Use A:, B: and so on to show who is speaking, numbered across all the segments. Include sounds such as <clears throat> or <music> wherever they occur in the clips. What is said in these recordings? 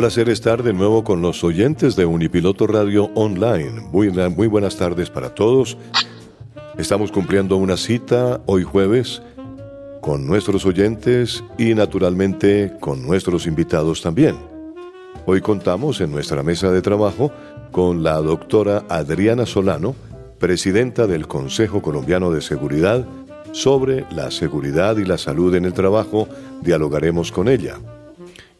A: Placer estar de nuevo con los oyentes de Unipiloto Radio Online. Muy, muy, buenas tardes para todos. Estamos cumpliendo una cita hoy jueves con nuestros oyentes y naturalmente con nuestros invitados también. Hoy contamos en nuestra mesa de trabajo con la doctora Adriana Solano, presidenta del Consejo Colombiano de Seguridad. Sobre la seguridad y la salud en el trabajo, dialogaremos con ella.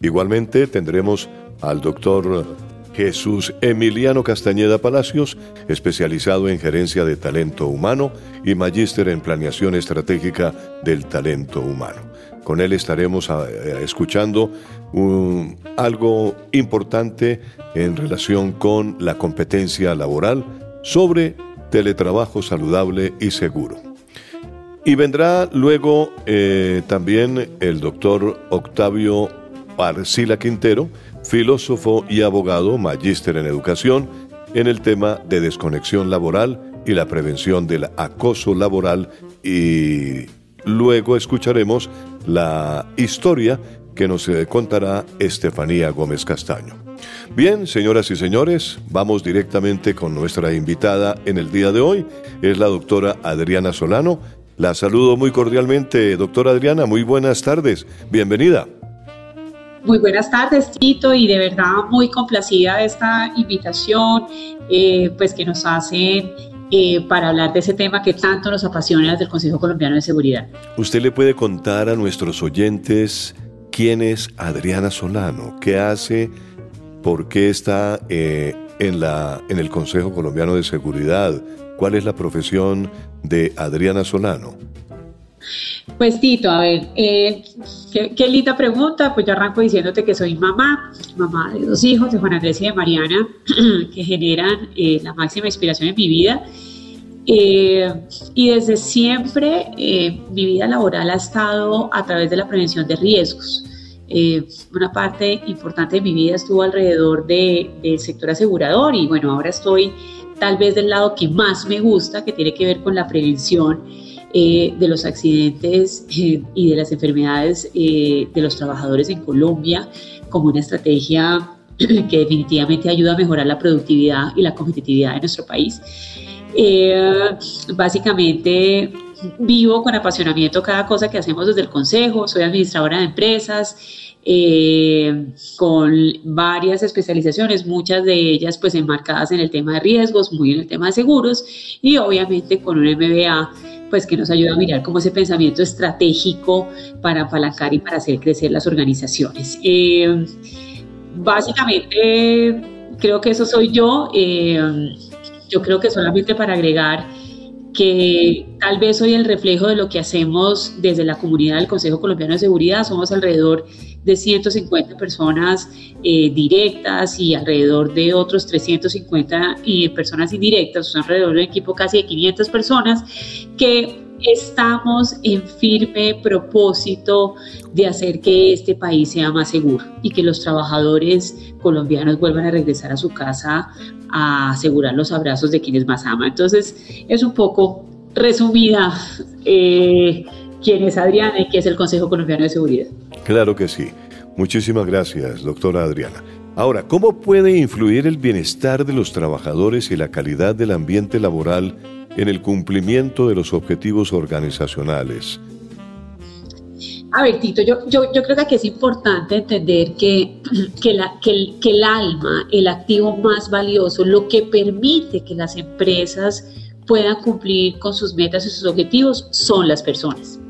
A: Igualmente tendremos al doctor Jesús Emiliano Castañeda Palacios, especializado en gerencia de talento humano y magíster en planeación estratégica del talento humano. Con él estaremos ah, eh, escuchando algo importante en relación con la competencia laboral sobre teletrabajo saludable y seguro. Y vendrá luego eh, también el doctor Octavio Arcila Quintero, filósofo y abogado, magíster en educación, en el tema de desconexión laboral y la prevención del acoso laboral y luego escucharemos la historia que nos eh, contará Estefanía Gómez Castaño. Bien, señoras y señores, vamos directamente con nuestra invitada en el día de hoy. Es la doctora Adriana Solano. La saludo muy cordialmente, doctora Adriana. Muy buenas tardes. Bienvenida.
B: Muy buenas tardes, Tito, y de verdad muy complacida de esta invitación, eh, pues que nos hacen eh, para hablar de ese tema que tanto nos apasiona desde el Consejo Colombiano de Seguridad.
A: ¿Usted le puede contar a nuestros oyentes quién es Adriana Solano? ¿Qué hace? ¿Por qué está eh, en, la, en el Consejo Colombiano de Seguridad? ¿Cuál es la profesión de Adriana Solano?
B: Pues Tito, a ver, eh, qué, linda pregunta. Pues yo arranco diciéndote que soy mamá, mamá de dos hijos, de Juan Andrés y de Mariana, <clears throat> que generan eh, la máxima inspiración en mi vida. Eh, y desde siempre mi vida laboral ha estado a través de la prevención de riesgos. una parte importante de mi vida estuvo alrededor del sector asegurador y bueno, ahora estoy tal vez del lado que más me gusta, que tiene que ver con la prevención eh, de los accidentes eh, y de las enfermedades eh, de los trabajadores en Colombia como una estrategia <clears throat> que definitivamente ayuda a mejorar la productividad y la competitividad de nuestro país. básicamente vivo con apasionamiento cada cosa que hacemos desde el Consejo, soy administradora de empresas, con varias especializaciones, muchas de ellas pues enmarcadas en el tema de riesgos, muy en el tema de seguros y obviamente con un MBA pues que nos ayuda a mirar como ese pensamiento estratégico para apalancar y para hacer crecer las organizaciones. Eh, básicamente, creo que eso soy yo. Eh, yo creo que solamente para agregar que tal vez soy el reflejo de lo que hacemos desde la comunidad del Consejo Colombiano de Seguridad. Somos alrededor de 150 personas eh, directas y alrededor de otros 350 y personas indirectas, son alrededor de un equipo casi de 500 personas que estamos en firme propósito de hacer que este país sea más seguro y que los trabajadores colombianos vuelvan a regresar a su casa a asegurar los abrazos de quienes más aman. Entonces, es un poco resumida eh, quién es Adriana y qué es el Consejo Colombiano de Seguridad.
A: Claro que sí. Muchísimas gracias, doctora Adriana. Ahora, ¿cómo puede influir el bienestar de los trabajadores y la calidad del ambiente laboral en el cumplimiento de los objetivos organizacionales?
B: A ver, Tito, yo, creo que es importante entender <clears throat> que el alma, el activo más valioso, lo que permite que las empresas puedan cumplir con sus metas y sus objetivos son las personas.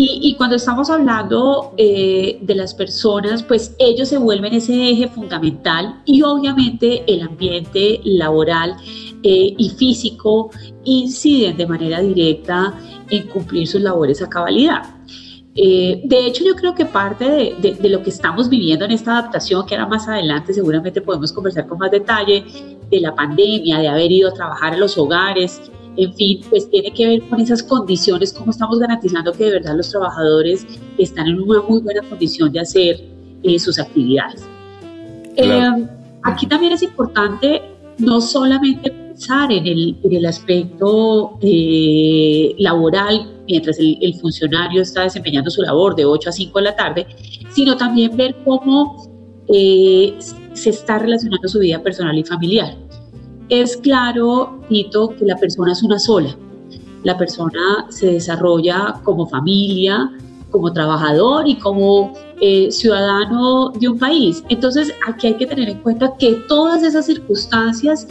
B: Y, cuando estamos hablando eh, de las personas, pues ellos se vuelven ese eje fundamental y obviamente el ambiente laboral eh, y físico inciden de manera directa en cumplir sus labores a cabalidad. Eh, de hecho, yo creo que parte de, lo que estamos viviendo en esta adaptación, que ahora más adelante seguramente podemos conversar con más detalle, de la pandemia, de haber ido a trabajar a los hogares, en fin, pues tiene que ver con esas condiciones, cómo estamos garantizando que de verdad los trabajadores están en una muy buena condición de hacer eh, sus actividades. aquí también es importante no solamente en el, en el aspecto eh, laboral mientras el, funcionario está desempeñando su labor de 8 a 5 de la tarde, sino también ver cómo eh, se está relacionando su vida personal y familiar. Es claro, Tito, que la persona es una sola. La persona se desarrolla como familia, como trabajador y como eh, ciudadano de un país. Entonces, aquí hay que tener en cuenta que todas esas circunstancias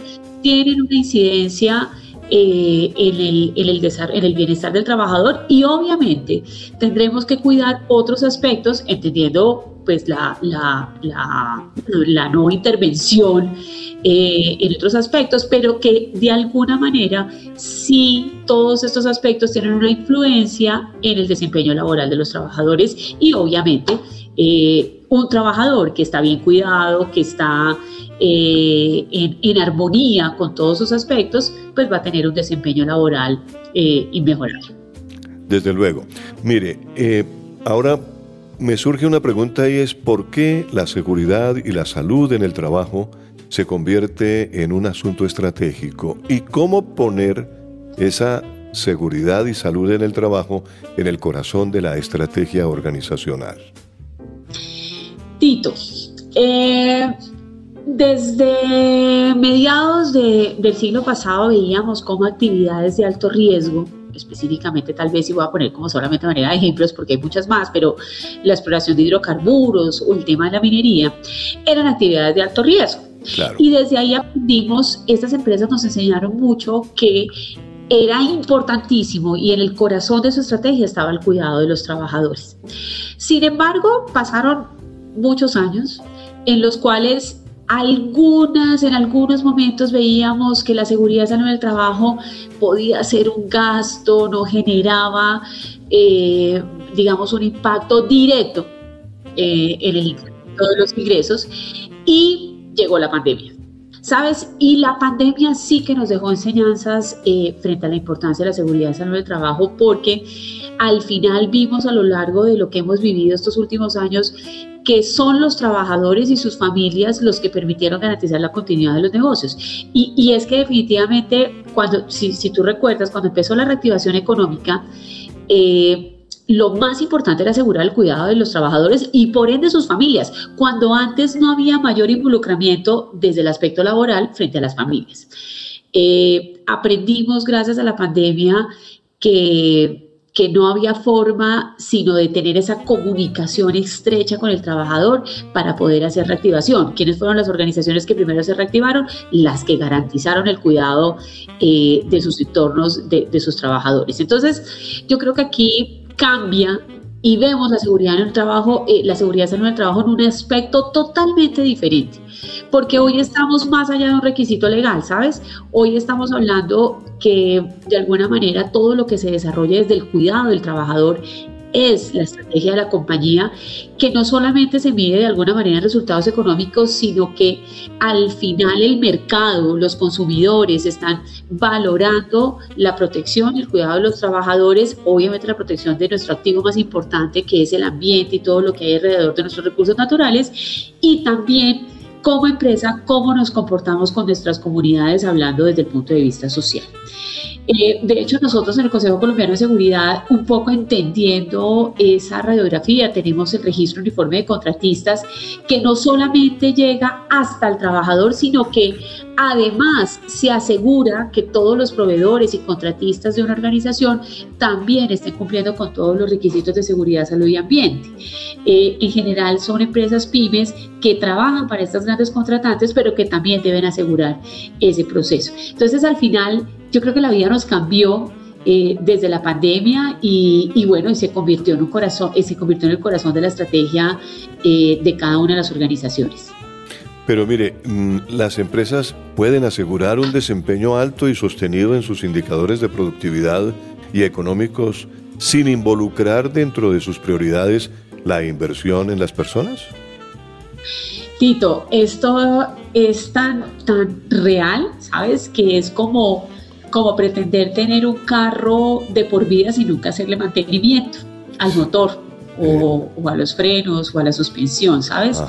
B: tienen una incidencia eh, en, el, en, en, el, bienestar del trabajador y obviamente tendremos que cuidar otros aspectos, entendiendo pues la, no intervención eh, en otros aspectos, pero que de alguna manera sí todos estos aspectos tienen una influencia en el desempeño laboral de los trabajadores y obviamente eh, un trabajador que está bien cuidado, que está eh, en, armonía con todos sus aspectos, pues va a tener un desempeño laboral eh, inmejorable.
A: Desde luego. Mire, eh, ahora me surge una pregunta y es ¿por qué la seguridad y la salud en el trabajo se convierte en un asunto estratégico? ¿Y cómo poner esa seguridad y salud en el trabajo en el corazón de la estrategia organizacional?
B: Tito, eh, desde mediados del siglo pasado veíamos cómo actividades de alto riesgo, específicamente tal vez, y voy a poner como solamente manera de ejemplos porque hay muchas más, pero la exploración de hidrocarburos o el tema de la minería, eran actividades de alto riesgo. Y desde ahí aprendimos, estas empresas nos enseñaron mucho que era importantísimo y en el corazón de su estrategia estaba el cuidado de los trabajadores. Sin embargo, pasaron muchos años en los cuales algunas, en algunos momentos veíamos que la seguridad en el trabajo podía ser un gasto, no generaba, eh, digamos, un impacto directo eh, en el de los ingresos y llegó la pandemia. ¿Sabes? Y la pandemia sí que nos dejó enseñanzas eh, frente a la importancia de la seguridad y salud del trabajo porque al final vimos a lo largo de lo que hemos vivido estos últimos años que son los trabajadores y sus familias los que permitieron garantizar la continuidad de los negocios. Y, es que definitivamente, cuando, si, tú recuerdas, cuando empezó la reactivación económica, eh, lo más importante era asegurar el cuidado de los trabajadores y por ende sus familias, cuando antes no había mayor involucramiento desde el aspecto laboral frente a las familias. Eh, aprendimos gracias a la pandemia que que no había forma sino de tener esa comunicación estrecha con el trabajador para poder hacer reactivación. ¿Quiénes fueron las organizaciones que primero se reactivaron? Las que garantizaron el cuidado eh, de sus entornos, de, de sus trabajadores. Entonces, yo creo que aquí cambia y vemos la seguridad en el trabajo, eh, la seguridad en el trabajo en un aspecto totalmente diferente, porque hoy estamos más allá de un requisito legal, ¿sabes? Hoy estamos hablando que de alguna manera todo lo que se desarrolla desde el cuidado del trabajador es la estrategia de la compañía, que no solamente se mide de alguna manera en resultados económicos, sino que al final el mercado, los consumidores están valorando la protección y el cuidado de los trabajadores, obviamente la protección de nuestro activo más importante, que es el ambiente y todo lo que hay alrededor de nuestros recursos naturales, y también como empresa, cómo nos comportamos con nuestras comunidades, hablando desde el punto de vista social. Eh, de hecho, nosotros en el Consejo Colombiano de Seguridad, un poco entendiendo esa radiografía, tenemos el registro uniforme de contratistas que no solamente llega hasta el trabajador, sino que además se asegura que todos los proveedores y contratistas de una organización también estén cumpliendo con todos los requisitos de seguridad, salud y ambiente. Eh, en general son empresas pymes que trabajan para estas grandes contratantes, pero que también deben asegurar ese proceso. Entonces, al final, yo creo que la vida nos cambió eh, desde la pandemia y, bueno, y se convirtió en un corazón, se convirtió en el corazón de la estrategia eh, de cada una de las organizaciones.
A: Pero mire, mm, las empresas pueden asegurar un desempeño alto y sostenido en sus indicadores de productividad y económicos sin involucrar dentro de sus prioridades la inversión en las personas.
B: Tito, esto es tan, tan real, ¿sabes? Que es como como pretender tener un carro de por vida sin nunca hacerle mantenimiento al motor o, a los frenos o a la suspensión, ¿sabes?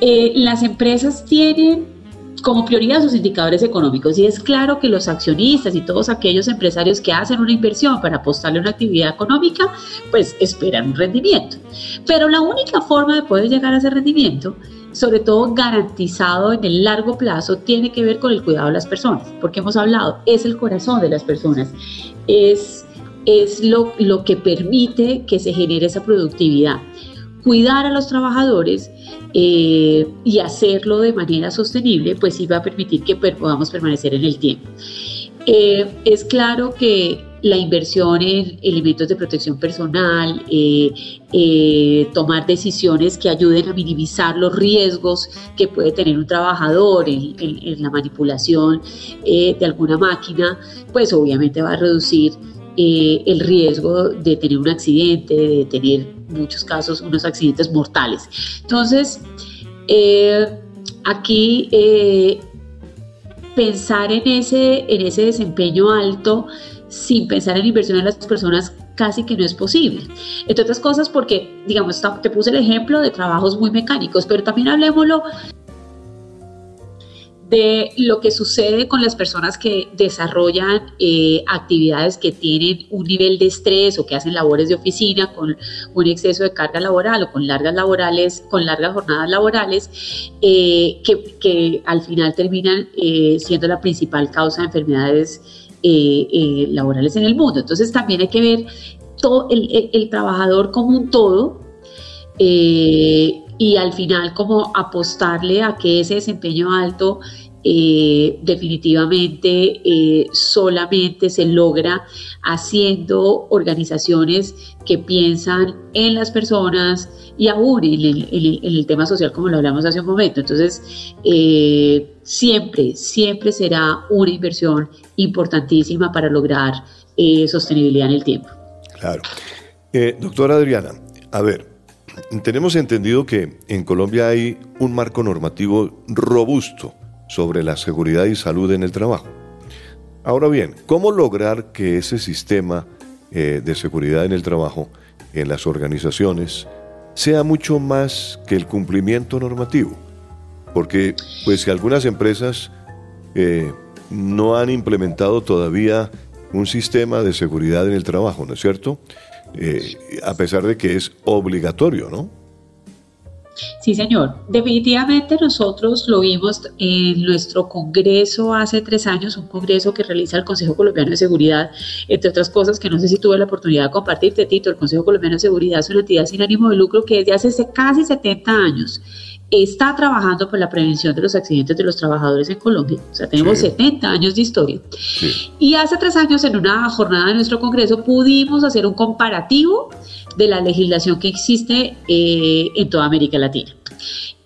B: Eh, las empresas tienen como prioridad sus indicadores económicos y es claro que los accionistas y todos aquellos empresarios que hacen una inversión para apostarle a una actividad económica, pues esperan un rendimiento. Pero la única forma de poder llegar a ese rendimiento sobre todo garantizado en el largo plazo, tiene que ver con el cuidado de las personas, porque hemos hablado, es el corazón de las personas, es, es lo, lo que permite que se genere esa productividad. Cuidar a los trabajadores eh, y hacerlo de manera sostenible, pues sí va a permitir que podamos permanecer en el tiempo. Eh, es claro que la inversión en elementos de protección personal, eh, tomar decisiones que ayuden a minimizar los riesgos que puede tener un trabajador en, la manipulación de alguna máquina, pues obviamente va a reducir el riesgo de tener un accidente, de tener en muchos casos unos accidentes mortales. Entonces, aquí pensar en ese, en ese desempeño alto sin pensar en inversión en las personas casi que no es posible. Entre otras cosas porque, digamos, te puse el ejemplo de trabajos muy mecánicos, pero también hablemoslo lo que sucede con las personas que desarrollan eh, actividades que tienen un nivel de estrés o que hacen labores de oficina con un exceso de carga laboral o con largas laborales, con largas jornadas laborales, eh, que, al final terminan eh, siendo la principal causa de enfermedades laborales en el mundo. Entonces también hay que ver todo el, el trabajador como un todo y al final como apostarle a que ese desempeño alto eh, definitivamente eh, solamente se logra haciendo organizaciones que piensan en las personas y aún en el, tema social como lo hablamos hace un momento. Entonces, eh, siempre, siempre será una inversión importantísima para lograr sostenibilidad en el tiempo.
A: Claro. doctora Adriana, a ver, tenemos entendido que en Colombia hay un marco normativo robusto sobre la seguridad y salud en el trabajo. Ahora bien, ¿cómo lograr que ese sistema eh, de seguridad en el trabajo en las organizaciones sea mucho más que el cumplimiento normativo? Porque pues algunas empresas eh, no han implementado todavía un sistema de seguridad en el trabajo, ¿no es cierto? Eh, a pesar de que es obligatorio, ¿no?
B: Sí, señor. Definitivamente nosotros lo vimos en nuestro congreso hace tres años, un congreso que realiza el Consejo Colombiano de Seguridad, entre otras cosas que no sé si tuve la oportunidad de compartirte, Tito. El Consejo Colombiano de Seguridad es una entidad sin ánimo de lucro que desde hace casi 70 años está trabajando por la prevención de los accidentes de los trabajadores en Colombia. O sea, tenemos 70 años de historia. Y hace tres años, en una jornada de nuestro Congreso, pudimos hacer un comparativo de la legislación que existe eh, en toda América Latina.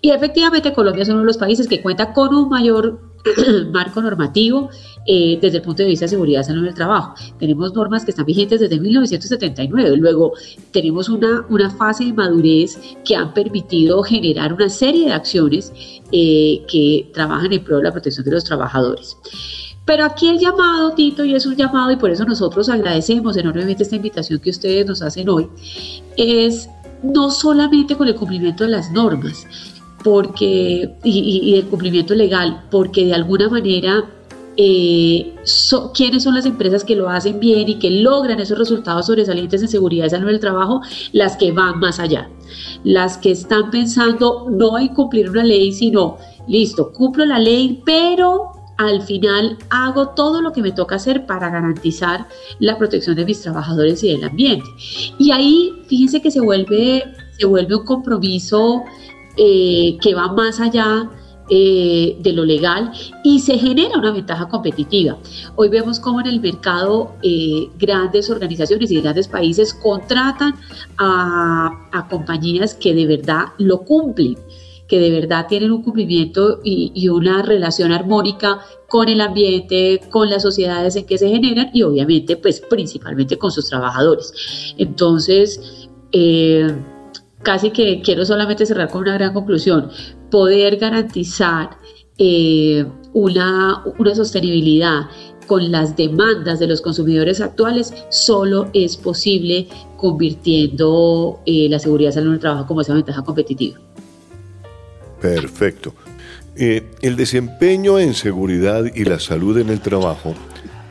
B: Y efectivamente Colombia es uno de los países que cuenta con un mayor <clears throat> marco normativo eh, desde el punto de vista de seguridad salud en el trabajo. Tenemos normas que están vigentes desde 1979. Luego tenemos una, una fase de madurez que han permitido generar una serie de acciones eh, que trabajan en pro de la protección de los trabajadores. Pero aquí el llamado, Tito, y es un llamado, y por eso nosotros agradecemos enormemente esta invitación que ustedes nos hacen hoy, es no solamente con el cumplimiento de las normas, porque, y, el cumplimiento legal, porque de alguna manera eh, quiénes son las empresas que lo hacen bien y que logran esos resultados sobresalientes en seguridad y salud del trabajo, las que van más allá, las que están pensando no en cumplir una ley, sino, listo, cumplo la ley, pero al final hago todo lo que me toca hacer para garantizar la protección de mis trabajadores y del ambiente. Y ahí, fíjense que se vuelve, se vuelve un compromiso eh, que va más allá eh, de lo legal y se genera una ventaja competitiva. Hoy vemos cómo en el mercado eh, grandes organizaciones y grandes países contratan a, compañías que de verdad lo cumplen que de verdad tienen un cumplimiento y, y, una relación armónica con el ambiente, con las sociedades en que se generan y obviamente pues principalmente con sus trabajadores. Entonces, eh, casi que quiero solamente cerrar con una gran conclusión, poder garantizar eh, una, sostenibilidad con las demandas de los consumidores actuales solo es posible convirtiendo eh, la seguridad salud en el trabajo como esa ventaja competitiva.
A: Perfecto. Eh, el desempeño en seguridad y la salud en el trabajo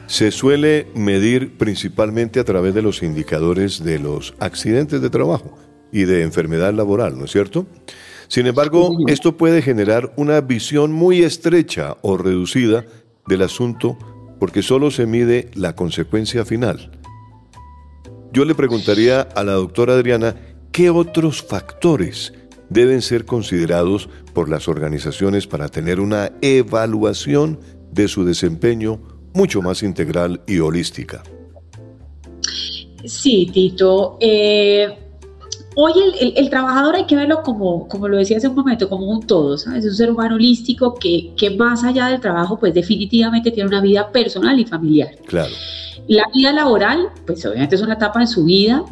A: se suele medir principalmente a través de los indicadores de los accidentes de trabajo y de enfermedad laboral, ¿no es cierto? Sin embargo, esto puede generar una visión muy estrecha o reducida del asunto porque solo se mide la consecuencia final. Yo le preguntaría a la doctora Adriana qué otros factores deben ser considerados por las organizaciones para tener una evaluación de su desempeño mucho más integral y holística.
B: Sí, Tito. Eh, Hoy el, trabajador hay que verlo como, como lo decía hace un momento, como un todo, ¿sabes? Es un ser humano holístico que, que más allá del trabajo, pues definitivamente tiene una vida personal y familiar.
A: Claro.
B: La vida laboral, pues obviamente es una etapa en su vida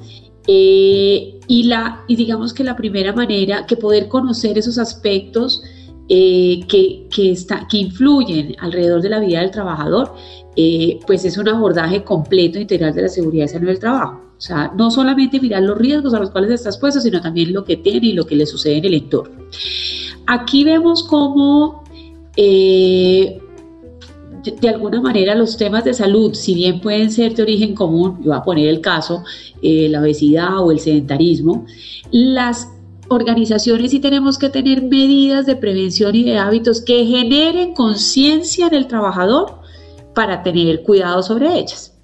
B: eh, y, la, y digamos que la primera manera que poder conocer esos aspectos eh, que, que, está, que influyen alrededor de la vida del trabajador, eh, pues es un abordaje completo integral de la seguridad y salud del trabajo. O sea, no solamente mirar los riesgos a los cuales está expuesto, sino también lo que tiene y lo que le sucede en el entorno. Aquí vemos cómo eh, de alguna manera los temas de salud, si bien pueden ser de origen común, yo voy a poner el caso, eh, la obesidad o el sedentarismo, las organizaciones sí tenemos que tener medidas de prevención y de hábitos que generen conciencia en el trabajador para tener cuidado sobre ellas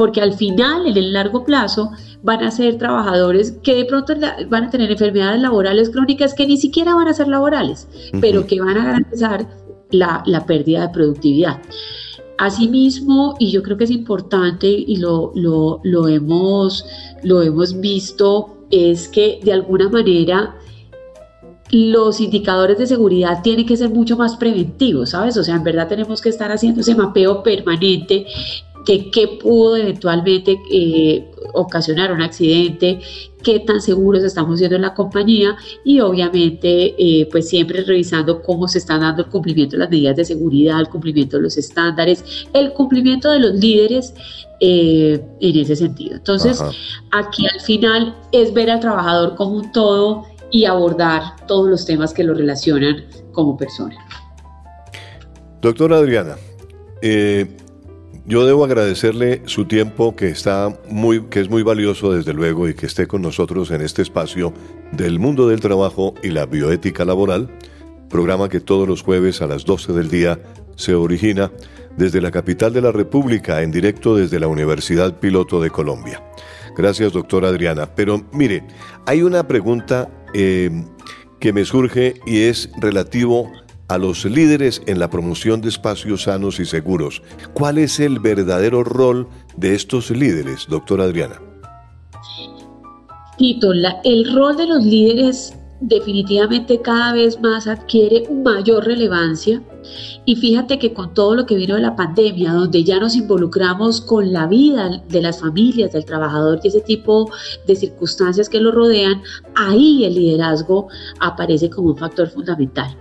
B: porque al final, en el largo plazo, van a ser trabajadores que de pronto van a tener enfermedades laborales crónicas que ni siquiera van a ser laborales, pero que van a garantizar la, pérdida de productividad. Asimismo, y yo creo que es importante y lo, lo, hemos, lo hemos visto, es que de alguna manera los indicadores de seguridad tienen que ser mucho más preventivos, ¿sabes? O sea, en verdad tenemos que estar haciendo ese mapeo permanente que qué pudo eventualmente eh, ocasionar un accidente, qué tan seguros estamos siendo en la compañía y obviamente eh, pues siempre revisando cómo se está dando el cumplimiento de las medidas de seguridad, el cumplimiento de los estándares, el cumplimiento de los líderes eh, en ese sentido. Entonces aquí al final es ver al trabajador como un todo y abordar todos los temas que lo relacionan como persona.
A: Doctora Adriana, eh, yo debo agradecerle su tiempo que está muy que es muy valioso desde luego y que esté con nosotros en este espacio del mundo del trabajo y la bioética laboral, programa que todos los jueves a las 12 del día se origina desde la capital de la República en directo desde la Universidad Piloto de Colombia. Gracias, doctora Adriana. Pero mire, hay una pregunta eh, que me surge y es relativo a los líderes en la promoción de espacios sanos y seguros. ¿Cuál es el verdadero rol de estos líderes, doctora Adriana?
B: Tito, el rol de los líderes definitivamente cada vez más adquiere mayor relevancia Y fíjate que con todo lo que vino de la pandemia, donde ya nos involucramos con la vida de las familias, del trabajador y ese tipo de circunstancias que lo rodean, ahí el liderazgo aparece como un factor fundamental.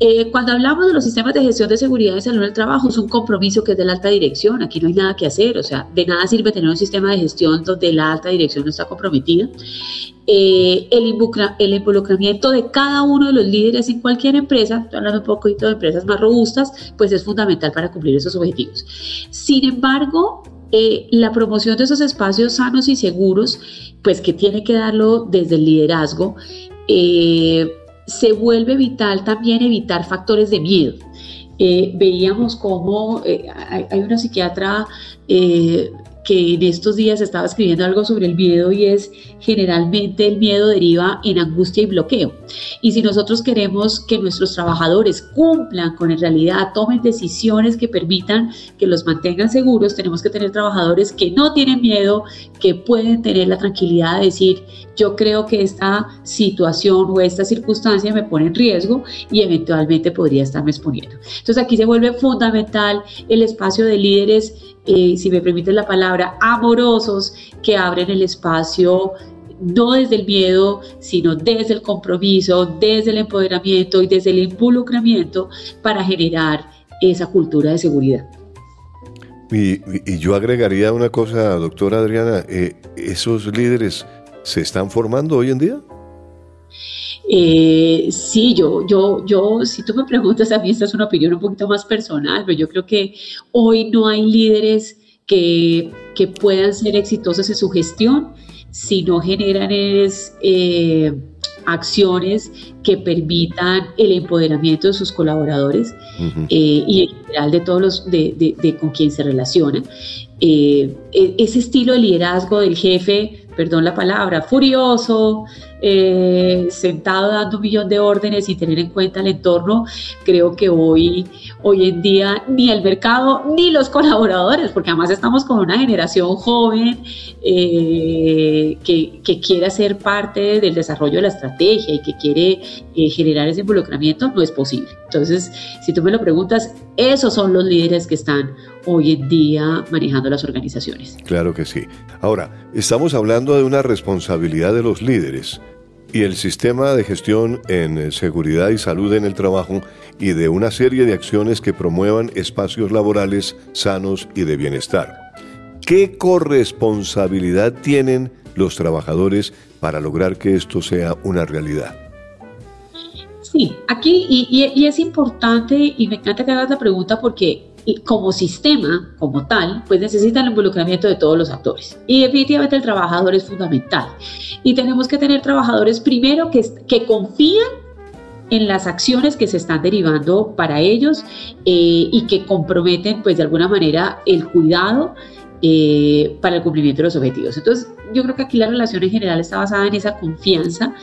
B: Eh, cuando hablamos de los sistemas de gestión de seguridad y salud en el trabajo, es un compromiso que es de la alta dirección, aquí no hay nada que hacer, o sea, de nada sirve tener un sistema de gestión donde la alta dirección no está comprometida. Eh, el, involucramiento de cada uno de los líderes en cualquier empresa, estoy hablando un poquito de empresas más robustas, pues es fundamental para cumplir esos objetivos. Sin embargo, eh, la promoción de esos espacios sanos y seguros, pues que tiene que darlo desde el liderazgo, eh, se vuelve vital también evitar factores de miedo. veíamos cómo hay, hay, una psiquiatra que en estos días estaba escribiendo algo sobre el miedo y es generalmente el miedo deriva en angustia y bloqueo. Y si nosotros queremos que nuestros trabajadores cumplan con en realidad, tomen decisiones que permitan que los mantengan seguros, tenemos que tener trabajadores que no tienen miedo, que pueden tener la tranquilidad de decir, yo creo que esta situación o esta circunstancia me pone en riesgo y eventualmente podría estarme exponiendo. Entonces aquí se vuelve fundamental el espacio de líderes eh, si me permiten la palabra, amorosos que abren el espacio no desde el miedo, sino desde el compromiso, desde el empoderamiento y desde el involucramiento para generar esa cultura de seguridad.
A: Y, yo agregaría una cosa, doctora Adriana, eh, ¿esos líderes se están formando hoy en día?
B: Eh, sí, yo, yo, yo, si tú me preguntas, a mí esta es una opinión un poquito más personal, pero yo creo que hoy no hay líderes que, que puedan ser exitosos en su gestión si no generan es, eh, acciones que permitan el empoderamiento de sus colaboradores eh, y en general de todos los de, de, con quien se relacionan. E, ese estilo de liderazgo del jefe, perdón la palabra, furioso, eh, sentado dando un millón de órdenes y tener en cuenta el entorno, creo que hoy, hoy en día ni el mercado ni los colaboradores, porque además estamos con una generación joven eh, que, que, quiere ser parte del desarrollo de la estrategia y que quiere eh, generar ese involucramiento, no es posible. Entonces, si tú me lo preguntas, esos son los líderes que están hoy en día manejando las organizaciones.
A: Claro que sí. Ahora, estamos hablando de una responsabilidad de los líderes y el sistema de gestión en seguridad y salud en el trabajo y de una serie de acciones que promuevan espacios laborales sanos y de bienestar. ¿Qué corresponsabilidad tienen los trabajadores para lograr que esto sea una realidad?
B: Sí, aquí y, es importante y me encanta que hagas la pregunta porque como sistema, como tal, pues necesita el involucramiento de todos los actores. Y definitivamente el trabajador es fundamental. Y tenemos que tener trabajadores primero que, que confían en las acciones que se están derivando para ellos eh, y que comprometen pues de alguna manera el cuidado eh, para el cumplimiento de los objetivos. Entonces yo creo que aquí la relación en general está basada en esa confianza.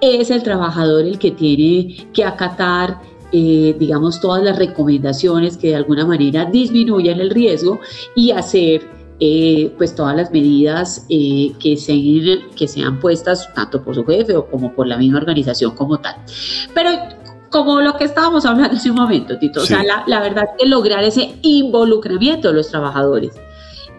B: Es el trabajador el que tiene que acatar eh, digamos, todas las recomendaciones que de alguna manera disminuyan el riesgo y hacer eh, pues todas las medidas eh, que, se, que sean puestas tanto por su jefe o como por la misma organización como tal. Pero como lo que estábamos hablando hace un momento, Tito, o sea, la, la, verdad es que lograr ese involucramiento de los trabajadores,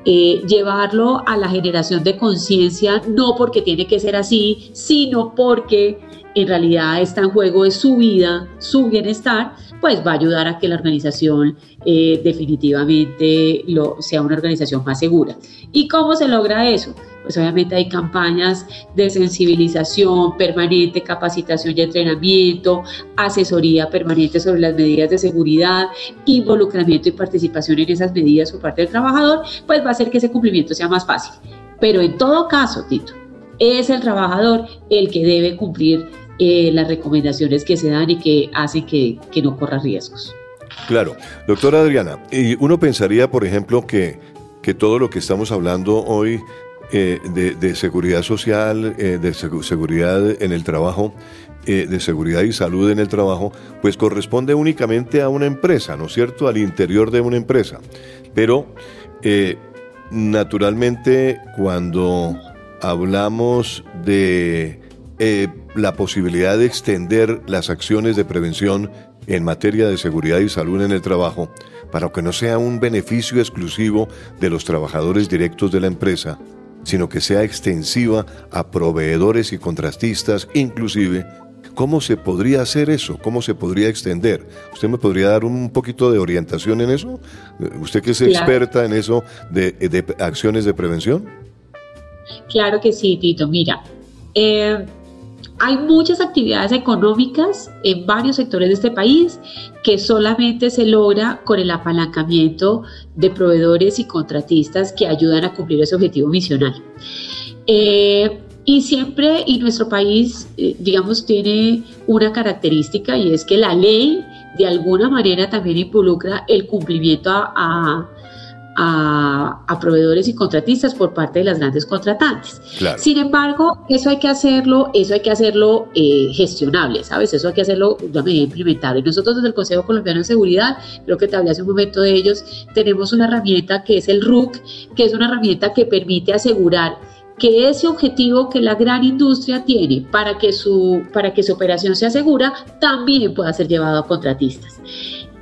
B: llevarlo a la generación de conciencia, no porque tiene que ser así, sino porque en realidad está en juego es su vida, su bienestar, pues va a ayudar a que la organización eh, definitivamente lo, sea una organización más segura. ¿Y cómo se logra eso? Pues obviamente hay campañas de sensibilización permanente, capacitación y entrenamiento, asesoría permanente sobre las medidas de seguridad, involucramiento y participación en esas medidas por parte del trabajador, pues va a hacer que ese cumplimiento sea más fácil. Pero en todo caso, Tito, es el trabajador el que debe cumplir eh, las recomendaciones que se dan y que hacen que, no corra riesgos.
A: Claro, doctora Adriana, y uno pensaría, por ejemplo, que, que todo lo que estamos hablando hoy eh, de, seguridad social, eh, de seguridad en el trabajo, de seguridad y salud en el trabajo, pues corresponde únicamente a una empresa, ¿no es cierto? Al interior de una empresa. Pero, naturalmente, cuando hablamos de eh, la posibilidad de extender las acciones de prevención en materia de seguridad y salud en el trabajo para que no sea un beneficio exclusivo de los trabajadores directos de la empresa, sino que sea extensiva a proveedores y contratistas, inclusive ¿Cómo se podría hacer eso? ¿Cómo se podría extender? ¿Usted me podría dar un poquito de orientación en eso? ¿Usted que es experta en eso de, acciones de prevención?
B: Claro que sí, Tito. Mira, eh, hay muchas actividades económicas en varios sectores de este país que solamente se logra con el apalancamiento de proveedores y contratistas que ayudan a cumplir ese objetivo misional. Eh, y siempre, y nuestro país, eh, digamos, tiene una característica y es que la ley de alguna manera también involucra el cumplimiento a, a, proveedores y contratistas por parte de las grandes contratantes. Sin embargo, eso hay que hacerlo, eso hay que hacerlo eh, gestionable, ¿sabes? Eso hay que hacerlo de manera implementable. Nosotros desde el Consejo Colombiano de Seguridad, creo que te hablé hace un momento de ellos, tenemos una herramienta que es el RUC, que es una herramienta que permite asegurar que ese objetivo que la gran industria tiene para que su, para que su operación sea segura también pueda ser llevado a contratistas.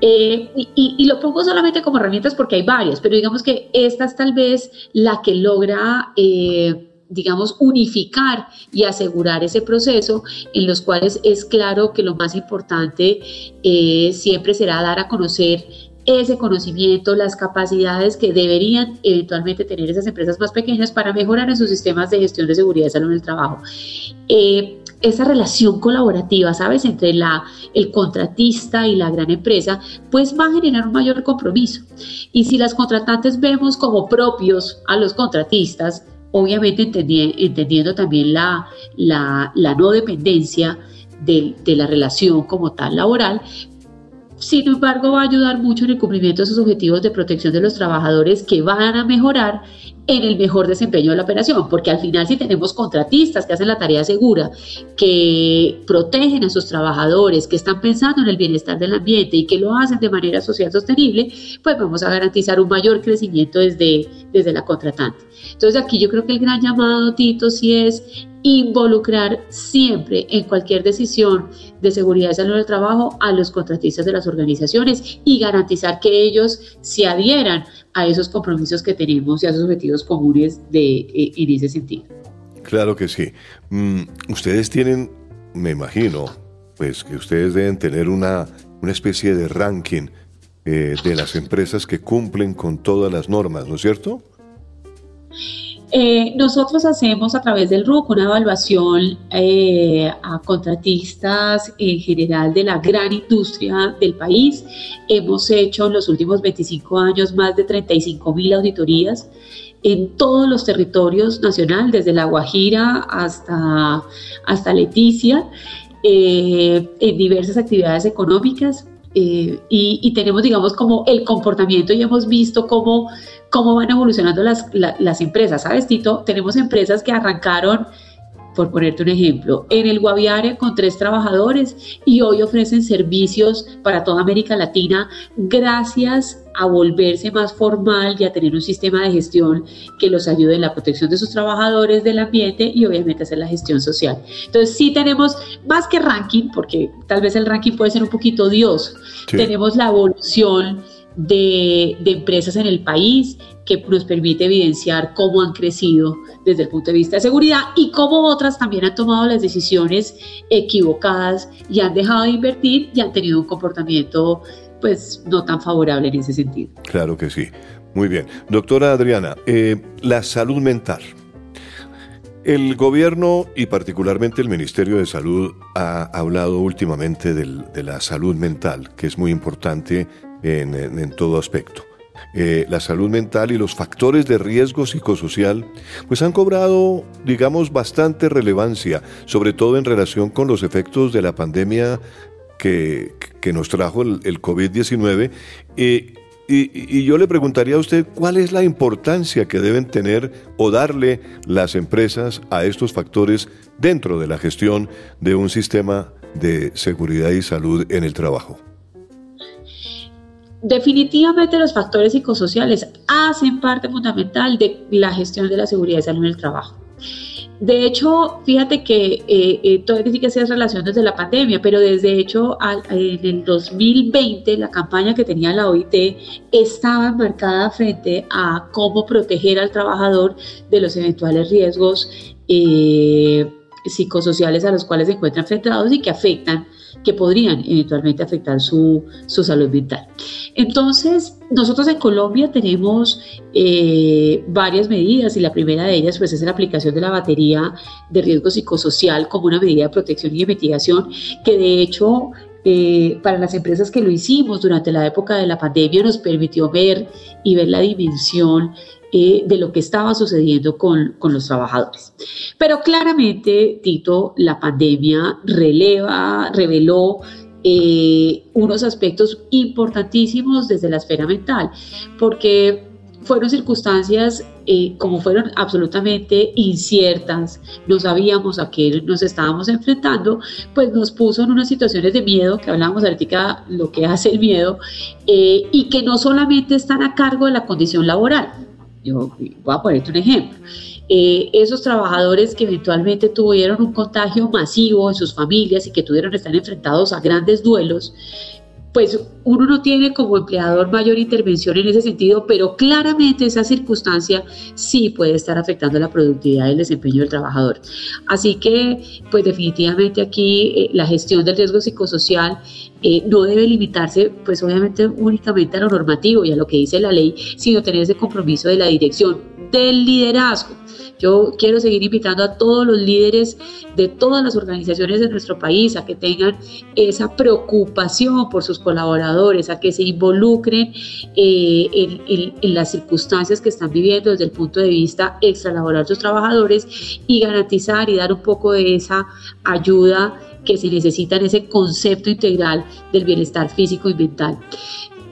B: Eh, y, lo pongo solamente como herramientas porque hay varias, pero digamos que esta es tal vez la que logra, eh, digamos, unificar y asegurar ese proceso en los cuales es claro que lo más importante eh, siempre será dar a conocer ese conocimiento, las capacidades que deberían eventualmente tener esas empresas más pequeñas para mejorar en sus sistemas de gestión de seguridad y salud en el trabajo. Esa relación colaborativa, ¿sabes?, entre la, el contratista y la gran empresa, pues va a generar un mayor compromiso. Y si las contratantes vemos como propios a los contratistas, obviamente entendiendo también la, la, la no dependencia de, de, la relación como tal laboral, sin embargo, va a ayudar mucho en el cumplimiento de sus objetivos de protección de los trabajadores que van a mejorar en el mejor desempeño de la operación, porque al final si tenemos contratistas que hacen la tarea segura, que protegen a sus trabajadores, que están pensando en el bienestar del ambiente y que lo hacen de manera social sostenible, pues vamos a garantizar un mayor crecimiento desde, desde la contratante. Entonces aquí yo creo que el gran llamado, Tito, sí es involucrar siempre en cualquier decisión de seguridad y salud del trabajo a los contratistas de las organizaciones y garantizar que ellos se adhieran a esos compromisos que tenemos y a esos objetivos comunes de, eh, en ese sentido.
A: Claro que sí. Mm, ustedes tienen, me imagino, pues que ustedes deben tener una, una especie de ranking eh, de las empresas que cumplen con todas las normas, ¿no es cierto?
B: Eh, nosotros hacemos a través del RUC una evaluación eh, a contratistas en general de la gran industria del país. Hemos hecho en los últimos 25 años más de 35 mil auditorías en todos los territorios nacional, desde La Guajira hasta, hasta Leticia, en diversas actividades económicas. Y, y tenemos, digamos, como el comportamiento y hemos visto cómo cómo van evolucionando las, las empresas. ¿Sabes, Tito? Tenemos empresas que arrancaron por ponerte un ejemplo, en el Guaviare con tres trabajadores y hoy ofrecen servicios para toda América Latina gracias a volverse más formal y a tener un sistema de gestión que los ayude en la protección de sus trabajadores, del ambiente y obviamente hacer la gestión social. Entonces sí tenemos más que ranking, porque tal vez el ranking puede ser un poquito odioso, tenemos la evolución de, empresas en el país que nos permite evidenciar cómo han crecido desde el punto de vista de seguridad y cómo otras también han tomado las decisiones equivocadas y han dejado de invertir y han tenido un comportamiento pues no tan favorable en ese sentido.
A: Claro que sí. Muy bien. Doctora Adriana, eh, la salud mental. El gobierno y particularmente el Ministerio de Salud ha hablado últimamente de la salud mental, que es muy importante en, todo aspecto. Eh, la salud mental y los factores de riesgo psicosocial, pues han cobrado, digamos, bastante relevancia, sobre todo en relación con los efectos de la pandemia que, nos trajo el, COVID-19. y, y, yo le preguntaría a usted cuál es la importancia que deben tener o darle las empresas a estos factores dentro de la gestión de un sistema de seguridad y salud en el trabajo.
B: Definitivamente los factores psicosociales hacen parte fundamental de la gestión de la seguridad y salud en el trabajo. de hecho, fíjate que eh, eh, todo sí que se relación desde la pandemia, pero desde hecho en el 2020 la campaña que tenía la OIT estaba marcada frente a cómo proteger al trabajador de los eventuales riesgos eh, psicosociales a los cuales se encuentran enfrentados y que afectan que podrían eventualmente afectar su, salud mental. Entonces, nosotros en Colombia tenemos eh, varias medidas y la primera de ellas pues, es la aplicación de la batería de riesgo psicosocial como una medida de protección y de mitigación que de hecho eh, para las empresas que lo hicimos durante la época de la pandemia nos permitió ver y ver la dimensión eh, de lo que estaba sucediendo con, los trabajadores. Pero claramente, Tito, la pandemia releva, reveló eh, unos aspectos importantísimos desde la esfera mental, porque fueron circunstancias eh, como fueron absolutamente inciertas, no sabíamos a qué nos estábamos enfrentando, pues nos puso en unas situaciones de miedo, que hablábamos ahorita lo que hace el miedo, y que no solamente están a cargo de la condición laboral, yo voy a ponerte un ejemplo. Eh, esos trabajadores que eventualmente tuvieron un contagio masivo en sus familias y que tuvieron estar enfrentados a grandes duelos, pues uno no tiene como empleador mayor intervención en ese sentido, pero claramente esa circunstancia sí puede estar afectando la productividad y el desempeño del trabajador. Así que, pues definitivamente aquí eh, la gestión del riesgo psicosocial no debe limitarse, pues obviamente únicamente a lo normativo y a lo que dice la ley, sino tener ese compromiso de la dirección, del liderazgo. Yo quiero seguir invitando a todos los líderes de todas las organizaciones de nuestro país a que tengan esa preocupación por sus colaboradores, a que se involucren eh, en, las circunstancias que están viviendo desde el punto de vista extralaboral de sus trabajadores y garantizar y dar un poco de esa ayuda que se necesita en ese concepto integral del bienestar físico y mental.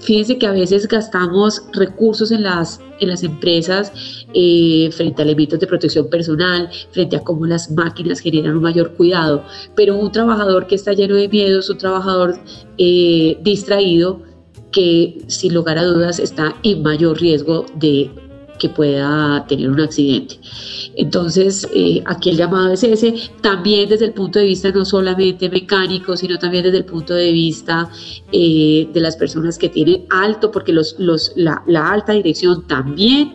B: Fíjense que a veces gastamos recursos en las, en las empresas eh, frente a elementos de protección personal, frente a cómo las máquinas generan un mayor cuidado, pero un trabajador que está lleno de miedos, un trabajador eh, distraído, que sin lugar a dudas está en mayor riesgo de que pueda tener un accidente. Entonces, eh, aquí el llamado es ese, también desde el punto de vista no solamente mecánico, sino también desde el punto de vista eh, de las personas que tienen alto, porque los, los, la, alta dirección también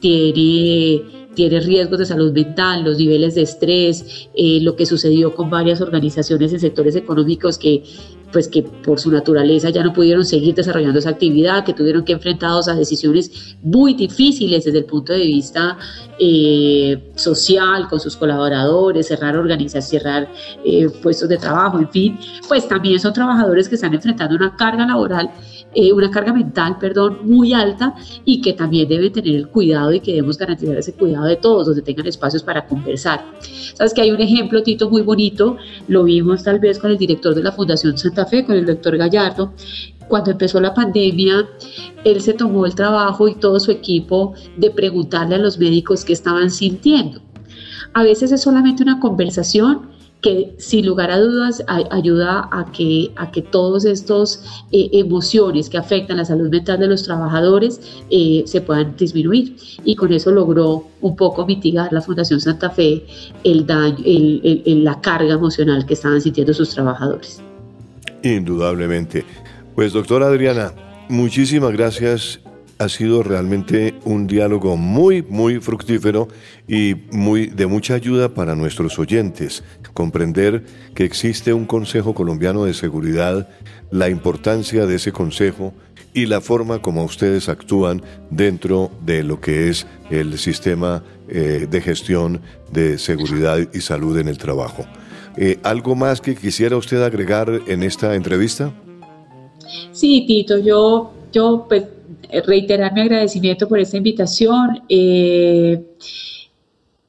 B: tiene tiene riesgos de salud mental, los niveles de estrés, eh, lo que sucedió con varias organizaciones en sectores económicos que pues que por su naturaleza ya no pudieron seguir desarrollando esa actividad, que tuvieron que enfrentarse a decisiones muy difíciles desde el punto de vista eh, social con sus colaboradores, cerrar organizaciones, cerrar eh, puestos de trabajo, en fin, pues también son trabajadores que están enfrentando una carga laboral eh, una carga mental, perdón, muy alta y que también deben tener el cuidado y que debemos garantizar ese cuidado de todos, donde tengan espacios para conversar. Sabes que hay un ejemplo, Tito, muy bonito, lo vimos tal vez con el director de la Fundación Santa Fe, con el doctor Gallardo, cuando empezó la pandemia, él se tomó el trabajo y todo su equipo de preguntarle a los médicos qué estaban sintiendo. A veces es solamente una conversación que sin lugar a dudas ayuda a que, a que todos estos eh, emociones que afectan la salud mental de los trabajadores eh, se puedan disminuir. Y con eso logró un poco mitigar la Fundación Santa Fe el daño, la carga emocional que estaban sintiendo sus trabajadores.
A: Indudablemente. Pues doctora Adriana, muchísimas gracias ha sido realmente un diálogo muy, muy fructífero y muy de mucha ayuda para nuestros oyentes. Comprender que existe un Consejo Colombiano de Seguridad, la importancia de ese consejo y la forma como ustedes actúan dentro de lo que es el sistema eh, de gestión de seguridad y salud en el trabajo. Eh, ¿Algo más que quisiera usted agregar en esta entrevista?
B: Sí, Tito, yo, yo pues reiterar mi agradecimiento por esta invitación. Eh,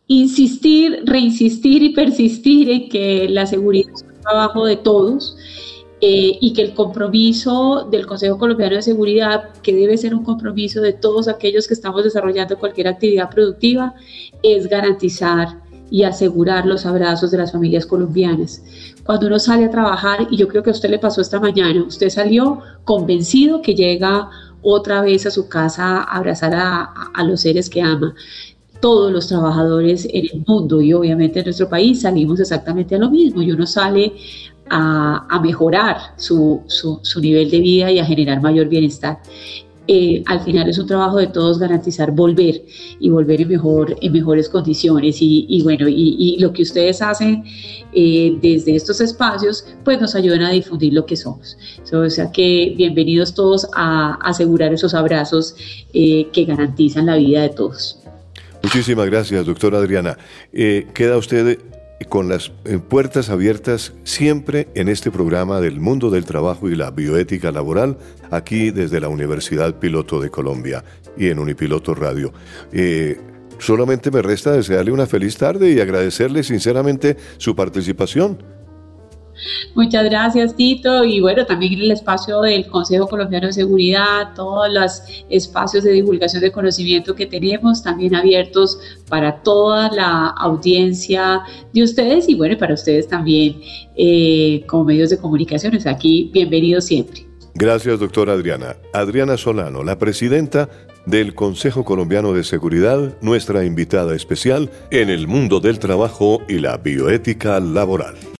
B: insistir, reinsistir y persistir en que la seguridad es un trabajo de todos eh, y que el compromiso del Consejo Colombiano de Seguridad, que debe ser un compromiso de todos aquellos que estamos desarrollando cualquier actividad productiva, es garantizar y asegurar los abrazos de las familias colombianas. Cuando uno sale a trabajar, y yo creo que a usted le pasó esta mañana, usted salió convencido que llega otra vez a su casa a abrazar a, los seres que ama. todos los trabajadores en el mundo y obviamente en nuestro país salimos exactamente a lo mismo y uno sale a, mejorar su, su, nivel de vida y a generar mayor bienestar. Eh, al final es un trabajo de todos garantizar volver y volver en, mejor, en mejores condiciones. Y, bueno, y, lo que ustedes hacen eh, desde estos espacios, pues nos ayudan a difundir lo que somos. o sea que bienvenidos todos a asegurar esos abrazos eh, que garantizan la vida de todos.
A: Muchísimas gracias, doctora Adriana. queda usted con las puertas abiertas siempre en este programa del mundo del trabajo y la bioética laboral, aquí desde la Universidad Piloto de Colombia y en Unipiloto Radio. Eh, solamente me resta desearle una feliz tarde y agradecerle sinceramente su participación.
B: Muchas gracias, Tito. Y bueno, también el espacio del Consejo Colombiano de Seguridad, todos los espacios de divulgación de conocimiento que tenemos, también abiertos para toda la audiencia de ustedes y bueno, para ustedes también eh, como medios de comunicaciones. Aquí, bienvenidos siempre.
A: Gracias, doctora Adriana. Adriana Solano, la presidenta del Consejo Colombiano de Seguridad, nuestra invitada especial en el mundo del trabajo y la bioética laboral.